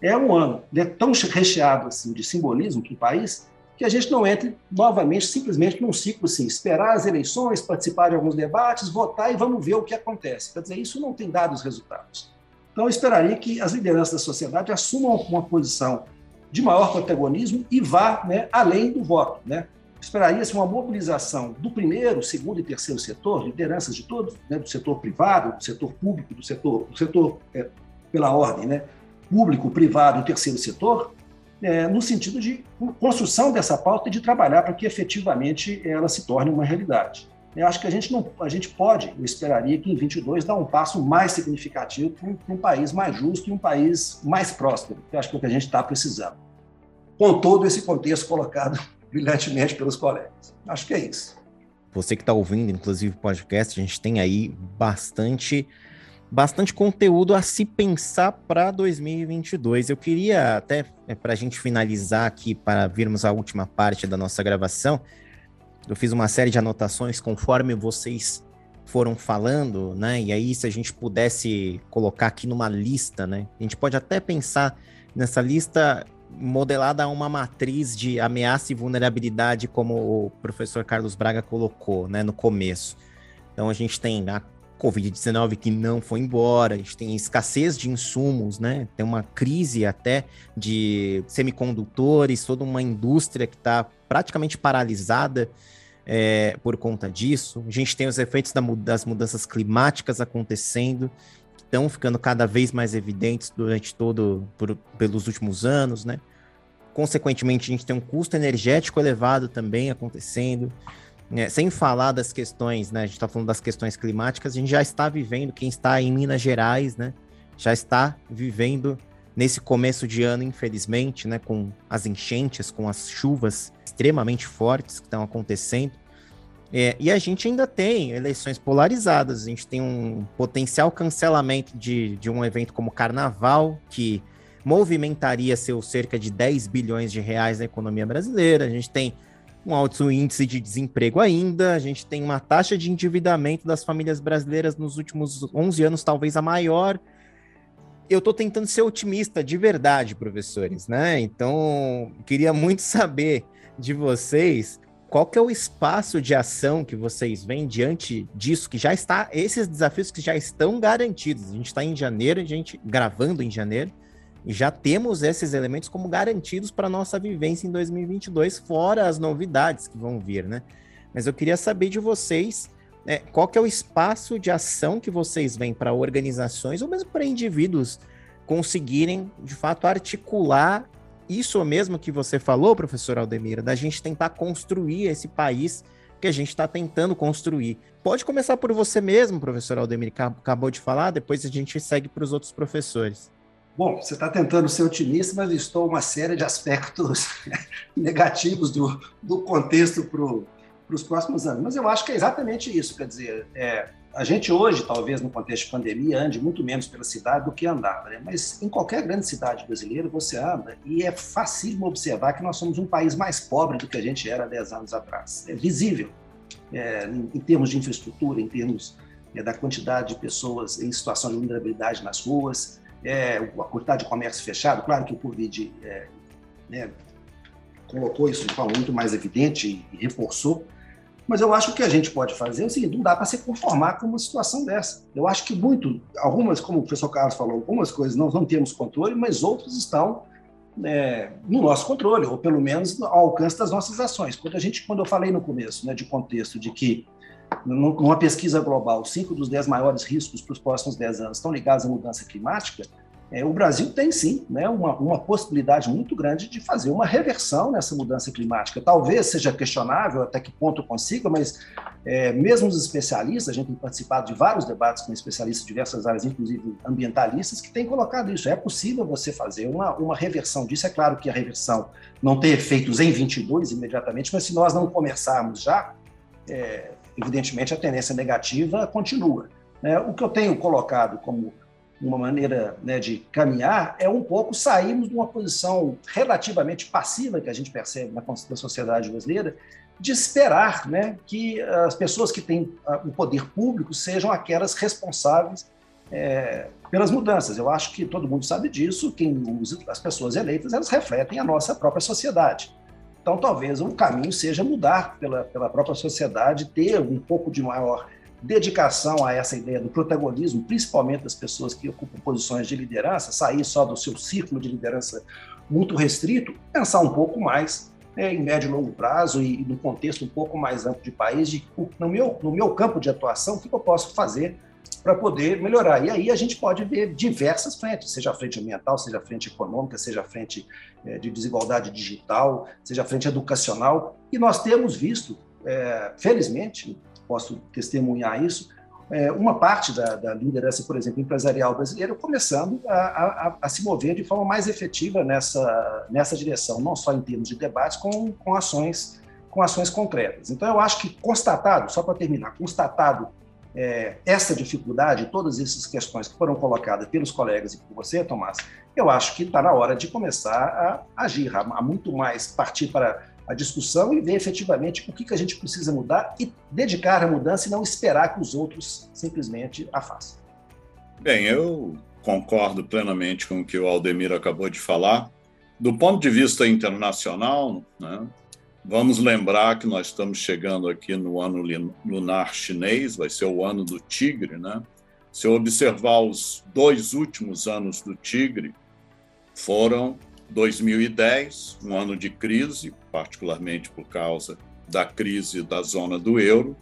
é um ano né, tão recheado assim de simbolismo para o país, que a gente não entre novamente simplesmente num ciclo assim, esperar as eleições, participar de alguns debates, votar e vamos ver o que acontece. Quer dizer, isso não tem dado os resultados. Então, eu esperaria que as lideranças da sociedade assumam uma posição de maior protagonismo e vá né, além do voto. Né? Esperaria-se uma mobilização do primeiro, segundo e terceiro setor, lideranças de todos, né, do setor privado, do setor público, do setor, do setor é, pela ordem, né, público, privado e terceiro setor, é, no sentido de construção dessa pauta e de trabalhar para que efetivamente ela se torne uma realidade. Eu acho que a gente não, a gente pode, eu esperaria que em 22 dar um passo mais significativo para um, um país mais justo e um país mais próspero, que eu acho que é o que a gente está precisando. Com todo esse contexto colocado brilhantemente pelos colegas. Acho que é isso. Você que está ouvindo, inclusive o podcast, a gente tem aí bastante bastante conteúdo a se pensar para 2022. Eu queria até é, para a gente finalizar aqui, para virmos a última parte da nossa gravação, eu fiz uma série de anotações conforme vocês foram falando, né? E aí, se a gente pudesse colocar aqui numa lista, né? A gente pode até pensar nessa lista modelada a uma matriz de ameaça e vulnerabilidade, como o professor Carlos Braga colocou, né, no começo. Então, a gente tem a Covid-19 que não foi embora, a gente tem escassez de insumos, né? Tem uma crise até de semicondutores, toda uma indústria que está praticamente paralisada é, por conta disso. A gente tem os efeitos da, das mudanças climáticas acontecendo, estão ficando cada vez mais evidentes durante todo, por, pelos últimos anos, né? Consequentemente, a gente tem um custo energético elevado também acontecendo. É, sem falar das questões, né? A gente está falando das questões climáticas, a gente já está vivendo, quem está em Minas Gerais, né? Já está vivendo nesse começo de ano, infelizmente, né? Com as enchentes, com as chuvas extremamente fortes que estão acontecendo. É, e a gente ainda tem eleições polarizadas, a gente tem um potencial cancelamento de, de um evento como Carnaval, que movimentaria seu cerca de 10 bilhões de reais na economia brasileira, a gente tem um alto índice de desemprego ainda, a gente tem uma taxa de endividamento das famílias brasileiras nos últimos 11 anos, talvez a maior. Eu estou tentando ser otimista de verdade, professores, né? Então, queria muito [laughs] saber de vocês qual que é o espaço de ação que vocês veem diante disso, que já está, esses desafios que já estão garantidos. A gente está em janeiro, a gente gravando em janeiro, e já temos esses elementos como garantidos para nossa vivência em 2022, fora as novidades que vão vir, né? Mas eu queria saber de vocês né, qual que é o espaço de ação que vocês veem para organizações ou mesmo para indivíduos conseguirem, de fato, articular isso mesmo que você falou, professor Aldemira, da gente tentar construir esse país que a gente está tentando construir. Pode começar por você mesmo, professor Aldemir, que acabou de falar, depois a gente segue para os outros professores. Bom, você está tentando ser otimista, mas listou uma série de aspectos [laughs] negativos do, do contexto para os próximos anos. Mas eu acho que é exatamente isso. Quer dizer, é, a gente hoje, talvez no contexto de pandemia, ande muito menos pela cidade do que andava. Né? Mas em qualquer grande cidade brasileira você anda e é fácil observar que nós somos um país mais pobre do que a gente era 10 anos atrás. É visível é, em, em, termos de infraestrutura, em termos é, da quantidade de pessoas em situação de vulnerabilidade nas ruas, é, a quantidade de comércio fechado, claro que o Covid é, né, colocou isso de forma muito mais evidente e reforçou, mas eu acho que o que a gente pode fazer é o seguinte: não dá para se conformar com uma situação dessa. Eu acho que muito, algumas, como o professor Carlos falou, algumas coisas nós não temos controle, mas outras estão é, no nosso controle, ou pelo menos ao alcance das nossas ações. Quando a gente, quando eu falei no começo, né, de contexto de que numa pesquisa global, cinco dos dez maiores riscos para os próximos dez anos estão ligados à mudança climática, é, o Brasil tem sim né, uma, uma possibilidade muito grande de fazer uma reversão nessa mudança climática. Talvez seja questionável até que ponto consiga, mas é, mesmo os especialistas, a gente tem participado de vários debates com especialistas de diversas áreas, inclusive ambientalistas, que têm colocado isso. É possível você fazer uma, uma reversão disso. É claro que a reversão não tem efeitos em 22 imediatamente, mas se nós não começarmos já, é, evidentemente a tendência negativa continua. É, o que eu tenho colocado como uma maneira né, de caminhar é um pouco sairmos de uma posição relativamente passiva que a gente percebe na, na sociedade brasileira, de esperar né, que as pessoas que têm ah, o poder público sejam aquelas responsáveis é, pelas mudanças. Eu acho que todo mundo sabe disso, quem usa, as pessoas eleitas, elas refletem a nossa própria sociedade. Então, talvez um caminho seja mudar pela, pela própria sociedade, ter um pouco de maior dedicação a essa ideia do protagonismo, principalmente das pessoas que ocupam posições de liderança, sair só do seu círculo de liderança muito restrito, pensar um pouco mais é, em médio e longo prazo e, e no contexto um pouco mais amplo de país, de, no, meu, no meu campo de atuação, o que eu posso fazer para poder melhorar. E aí a gente pode ver diversas frentes, seja a frente ambiental, seja a frente econômica, seja a frente é, de desigualdade digital, seja a frente educacional. E nós temos visto, é, felizmente, posso testemunhar isso, é, uma parte da, da, liderança, por exemplo, empresarial brasileira começando a, a, a, se mover de forma mais efetiva nessa, nessa direção, não só em termos de debates, com, com, ações, com ações concretas. Então, eu acho que constatado, só para terminar, constatado é, essa dificuldade, todas essas questões que foram colocadas pelos colegas e por você, Tomás, eu acho que está na hora de começar a agir, a, a muito mais partir para a discussão e ver efetivamente o que, que a gente precisa mudar e dedicar a mudança e não esperar que os outros simplesmente a façam. Bem, eu concordo plenamente com o que o Aldemir acabou de falar. Do ponto de vista internacional, né, Vamos lembrar que nós estamos chegando aqui no ano lunar chinês, vai ser o ano do tigre, né? Se eu observar os dois últimos anos do tigre, foram 2010, um ano de crise, particularmente por causa da crise da zona do euro,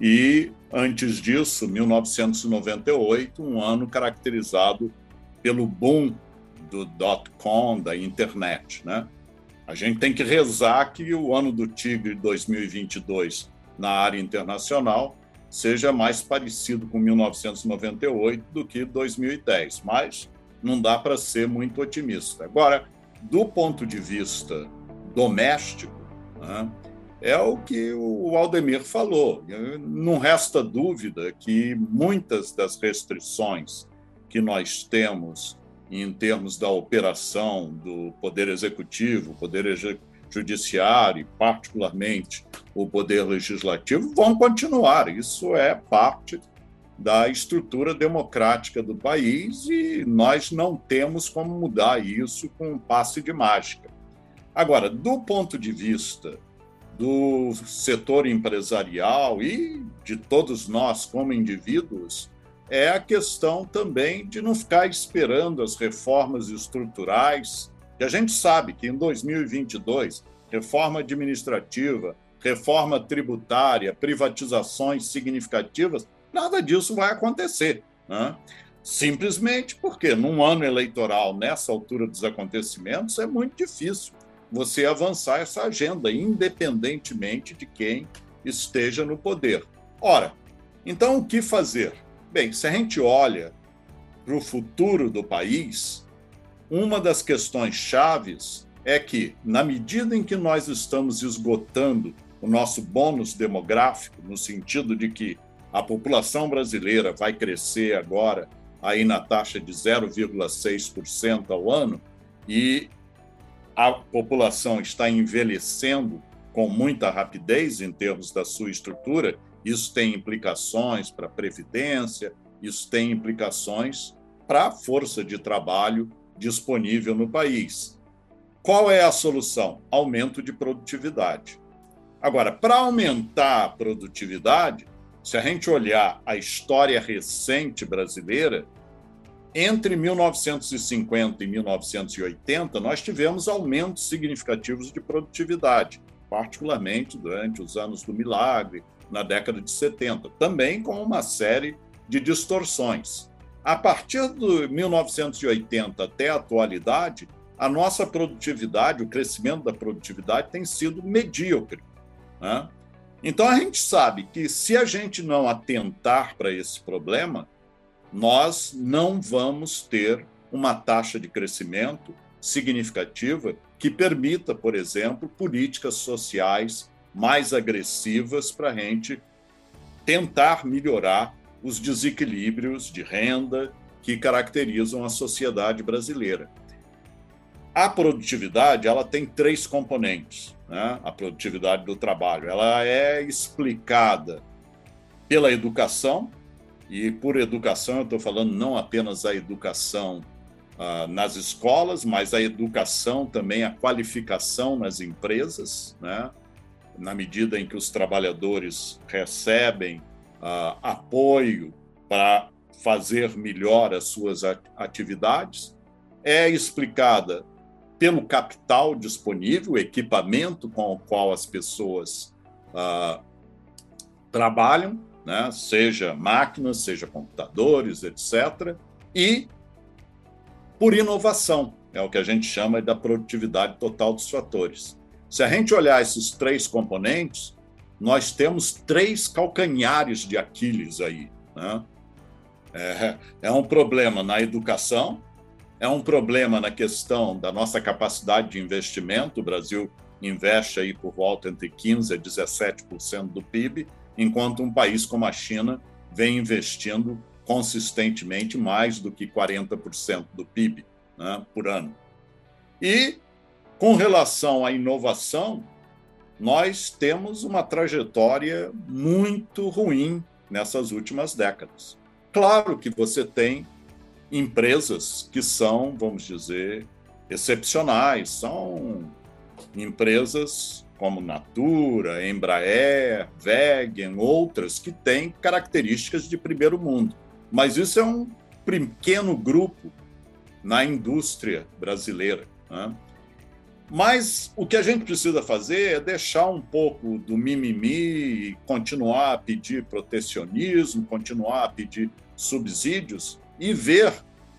e antes disso, 1998, um ano caracterizado pelo boom do dot-com, da internet, né? A gente tem que rezar que o ano do Tigre 2022 na área internacional seja mais parecido com 1998 do que 2010, mas não dá para ser muito otimista. Agora, do ponto de vista doméstico, né, é o que o Aldemir falou. Não resta dúvida que muitas das restrições que nós temos em termos da operação do Poder Executivo, Poder Judiciário, e particularmente o Poder Legislativo, vão continuar. Isso é parte da estrutura democrática do país e nós não temos como mudar isso com um passe de mágica. Agora, do ponto de vista do setor empresarial e de todos nós como indivíduos, é a questão também de não ficar esperando as reformas estruturais. E a gente sabe que em 2022, reforma administrativa, reforma tributária, privatizações significativas, nada disso vai acontecer. Né? Simplesmente porque, num ano eleitoral, nessa altura dos acontecimentos, é muito difícil você avançar essa agenda, independentemente de quem esteja no poder. Ora, então o que fazer? Bem, se a gente olha para o futuro do país, uma das questões chaves é que, na medida em que nós estamos esgotando o nosso bônus demográfico, no sentido de que a população brasileira vai crescer agora aí na taxa de 0,6% ao ano e a população está envelhecendo com muita rapidez em termos da sua estrutura, isso tem implicações para a previdência, isso tem implicações para a força de trabalho disponível no país. Qual é a solução? Aumento de produtividade. Agora, para aumentar a produtividade, se a gente olhar a história recente brasileira, entre 1950 e 1980, nós tivemos aumentos significativos de produtividade, particularmente durante os anos do milagre, na década de 70, também com uma série de distorções. A partir de 1980 até a atualidade, a nossa produtividade, o crescimento da produtividade tem sido medíocre. Né? Então a gente sabe que se a gente não atentar para esse problema, nós não vamos ter uma taxa de crescimento significativa que permita, por exemplo, políticas sociais mais agressivas para a gente tentar melhorar os desequilíbrios de renda que caracterizam a sociedade brasileira. A produtividade ela tem três componentes. Né? A produtividade do trabalho ela é explicada pela educação e por educação eu estou falando não apenas a educação ah, nas escolas, mas a educação também a qualificação nas empresas, né? na medida em que os trabalhadores recebem uh, apoio para fazer melhor as suas atividades, é explicada pelo capital disponível, equipamento com o qual as pessoas uh, trabalham, né? seja máquinas, seja computadores, etc., e por inovação, é o que a gente chama da produtividade total dos fatores. Se a gente olhar esses três componentes, nós temos três calcanhares de Aquiles aí. Né? É, é um problema na educação, é um problema na questão da nossa capacidade de investimento. O Brasil investe aí por volta entre 15% a 17% do PIB, enquanto um país como a China vem investindo consistentemente mais do que 40% do PIB né, por ano. E com relação à inovação, nós temos uma trajetória muito ruim nessas últimas décadas. Claro que você tem empresas que são, vamos dizer, excepcionais, são empresas como Natura, Embraer, Vegan, outras que têm características de primeiro mundo. Mas isso é um pequeno grupo na indústria brasileira. Né? Mas o que a gente precisa fazer é deixar um pouco do mimimi continuar a pedir protecionismo, continuar a pedir subsídios e ver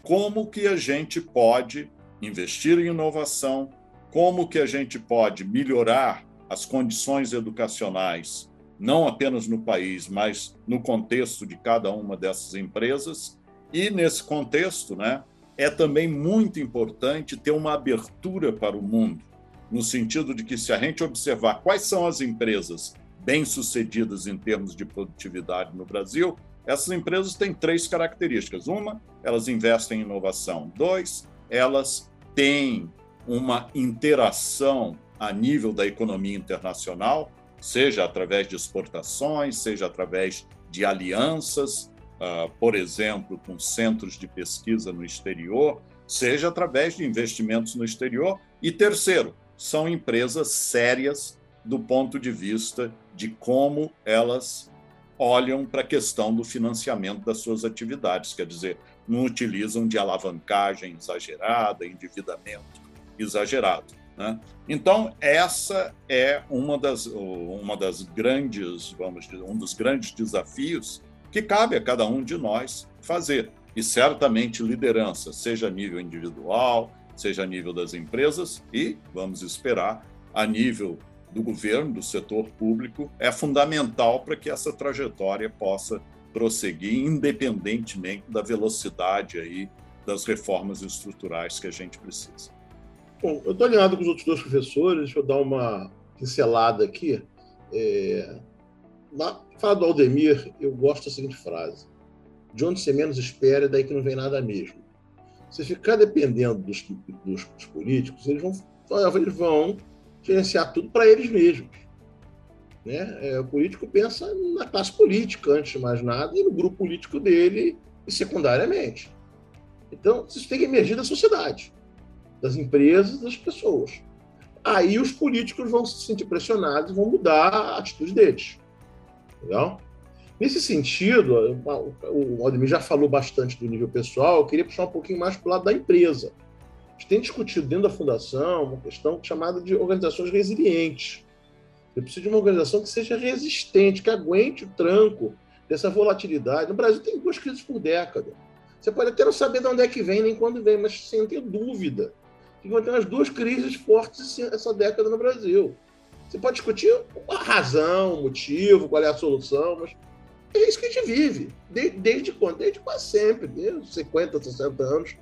como que a gente pode investir em inovação, como que a gente pode melhorar as condições educacionais, não apenas no país, mas no contexto de cada uma dessas empresas. E nesse contexto, né, é também muito importante ter uma abertura para o mundo, no sentido de que se a gente observar quais são as empresas bem-sucedidas em termos de produtividade no Brasil, essas empresas têm três características. Uma, elas investem em inovação. Dois, elas têm uma interação a nível da economia internacional, seja através de exportações, seja através de alianças, uh, por exemplo, com centros de pesquisa no exterior, seja através de investimentos no exterior. E terceiro, são empresas sérias do ponto de vista de como elas olham para a questão do financiamento das suas atividades, quer dizer, não utilizam de alavancagem exagerada, endividamento exagerado. Né? Então, essa é uma das, uma das grandes, vamos dizer, um dos grandes desafios que cabe a cada um de nós fazer. E certamente liderança, seja a nível individual, seja a nível das empresas e, vamos esperar, a nível do governo, do setor público, é fundamental para que essa trajetória possa prosseguir, independentemente da velocidade aí das reformas estruturais que a gente precisa. Bom, eu estou alinhado com os outros dois professores, deixa eu dar uma pincelada aqui. É... Na fala do Aldemir, eu gosto da seguinte frase: De onde você menos espera, é daí que não vem nada mesmo. Se ficar dependendo dos, dos, dos políticos, eles vão, eles vão gerenciar tudo para eles mesmos. Né? É, o político pensa na classe política, antes de mais nada, e no grupo político dele, e secundariamente. Então, isso tem que emergir da sociedade das empresas, das pessoas. Aí os políticos vão se sentir pressionados e vão mudar a atitude deles. Legal? Nesse sentido, o Aldemir já falou bastante do nível pessoal, eu queria puxar um pouquinho mais para o lado da empresa. Gente tem discutido dentro da fundação uma questão chamada de organizações resilientes. Eu preciso de uma organização que seja resistente, que aguente o tranco dessa volatilidade. No Brasil tem duas crises por década. Você pode até não saber de onde é que vem, nem quando vem, mas sem ter dúvida que vão ter umas duas crises fortes essa década no Brasil. Você pode discutir a razão, o motivo, qual é a solução, mas é isso que a gente vive. Desde, desde quando? Desde quase sempre, desde 50, 60 anos,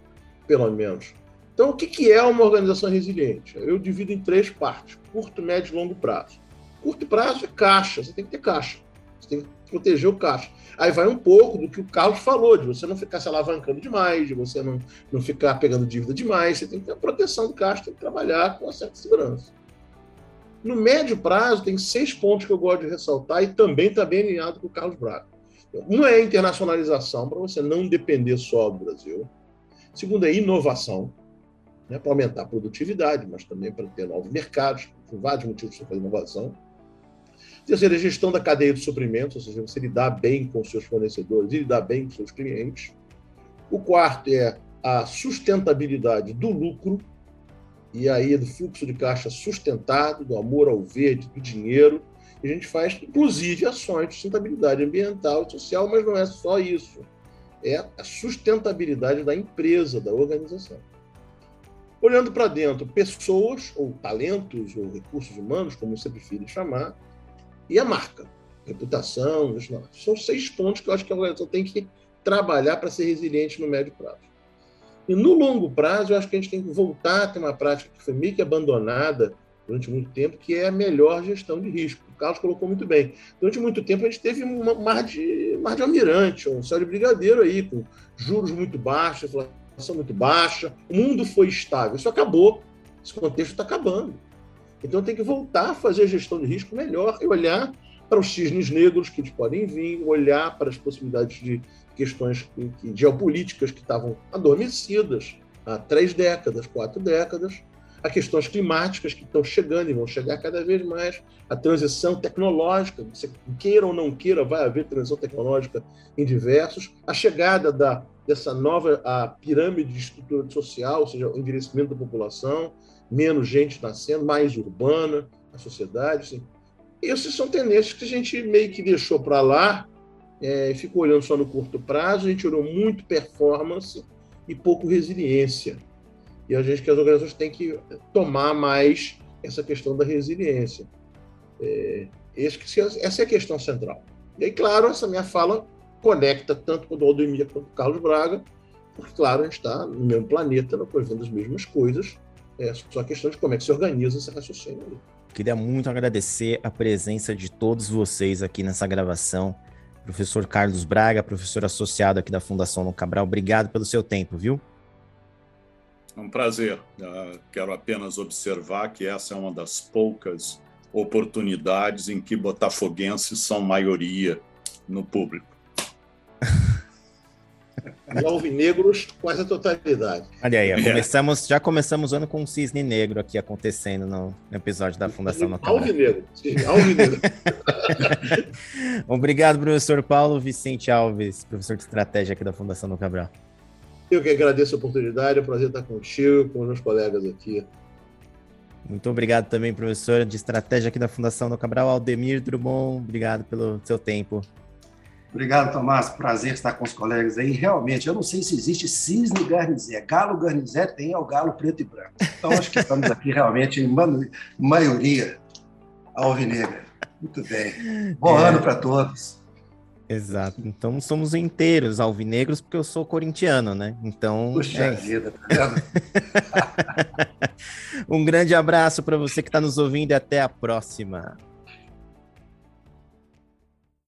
pelo menos. Então, o que é uma organização resiliente? Eu divido em três partes: curto, médio e longo prazo. Curto prazo é caixa, você tem que ter caixa. Você tem que proteger o caixa. Aí vai um pouco do que o Carlos falou, de você não ficar se alavancando demais, de você não, não ficar pegando dívida demais, você tem que ter a proteção do caixa, tem que trabalhar com uma certa segurança. No médio prazo, tem seis pontos que eu gosto de ressaltar e também está bem alinhado com o Carlos Braga. Uma é internacionalização, para você não depender só do Brasil. Segunda é inovação, né, para aumentar a produtividade, mas também para ter novos mercados, por vários motivos para inovação. Terceiro, a gestão da cadeia de suprimentos, ou seja, você lidar bem com seus fornecedores e lidar bem com seus clientes. O quarto é a sustentabilidade do lucro, e aí do fluxo de caixa sustentado, do amor ao verde, do dinheiro. E a gente faz, inclusive, ações de sustentabilidade ambiental e social, mas não é só isso. É a sustentabilidade da empresa, da organização. Olhando para dentro, pessoas, ou talentos, ou recursos humanos, como você prefere chamar, e a marca, reputação, são seis pontos que eu acho que a organização tem que trabalhar para ser resiliente no médio prazo. E no longo prazo, eu acho que a gente tem que voltar a ter uma prática que foi meio que abandonada durante muito tempo, que é a melhor gestão de risco. O Carlos colocou muito bem. Durante muito tempo, a gente teve um mar de, mar de almirante, um céu de brigadeiro aí, com juros muito baixos, muito baixa. O mundo foi estável. Isso acabou. Esse contexto está acabando. Então tem que voltar a fazer a gestão de risco melhor e olhar para os cisnes negros que podem vir, olhar para as possibilidades de questões geopolíticas que estavam adormecidas há três décadas, quatro décadas. A questões climáticas que estão chegando e vão chegar cada vez mais, a transição tecnológica, você queira ou não queira, vai haver transição tecnológica em diversos, a chegada da, dessa nova a pirâmide de estrutura social, ou seja, o envelhecimento da população, menos gente nascendo, mais urbana, a sociedade. Assim. Essas são tendências que a gente meio que deixou para lá, é, ficou olhando só no curto prazo, a gente olhou muito performance e pouco resiliência. E a gente que as organizações têm que tomar mais essa questão da resiliência. É, essa é a questão central. E aí, claro, essa minha fala conecta tanto com o Aldemir quanto com o Carlos Braga, porque, claro, a gente está no mesmo planeta, nós vendo as mesmas coisas, é só a questão de como é que se organiza esse raciocínio ali. Queria muito agradecer a presença de todos vocês aqui nessa gravação. Professor Carlos Braga, professor associado aqui da Fundação No Cabral, obrigado pelo seu tempo, viu? É um prazer. Uh, quero apenas observar que essa é uma das poucas oportunidades em que botafoguenses são maioria no público. E alvinegros quase a totalidade. Olha aí, é. começamos, já começamos o ano com um cisne negro aqui acontecendo no episódio da Fundação Natal. Alvinegro, alvinegro. [laughs] Obrigado, professor Paulo Vicente Alves, professor de estratégia aqui da Fundação do Cabral. Eu que agradeço a oportunidade, é um prazer estar contigo, com os meus colegas aqui. Muito obrigado também, professor de estratégia aqui da Fundação do Cabral, Aldemir Drummond. Obrigado pelo seu tempo. Obrigado, Tomás. Prazer estar com os colegas aí. Realmente, eu não sei se existe cisne garnizé. Galo garnizé tem é o galo preto e branco. Então, acho que estamos aqui realmente em maioria alvinegra. Muito bem. Bom é... ano para todos. Exato. Então somos inteiros alvinegros porque eu sou corintiano, né? Então. Puxa é... vida, tá [laughs] um grande abraço para você que está nos ouvindo e até a próxima.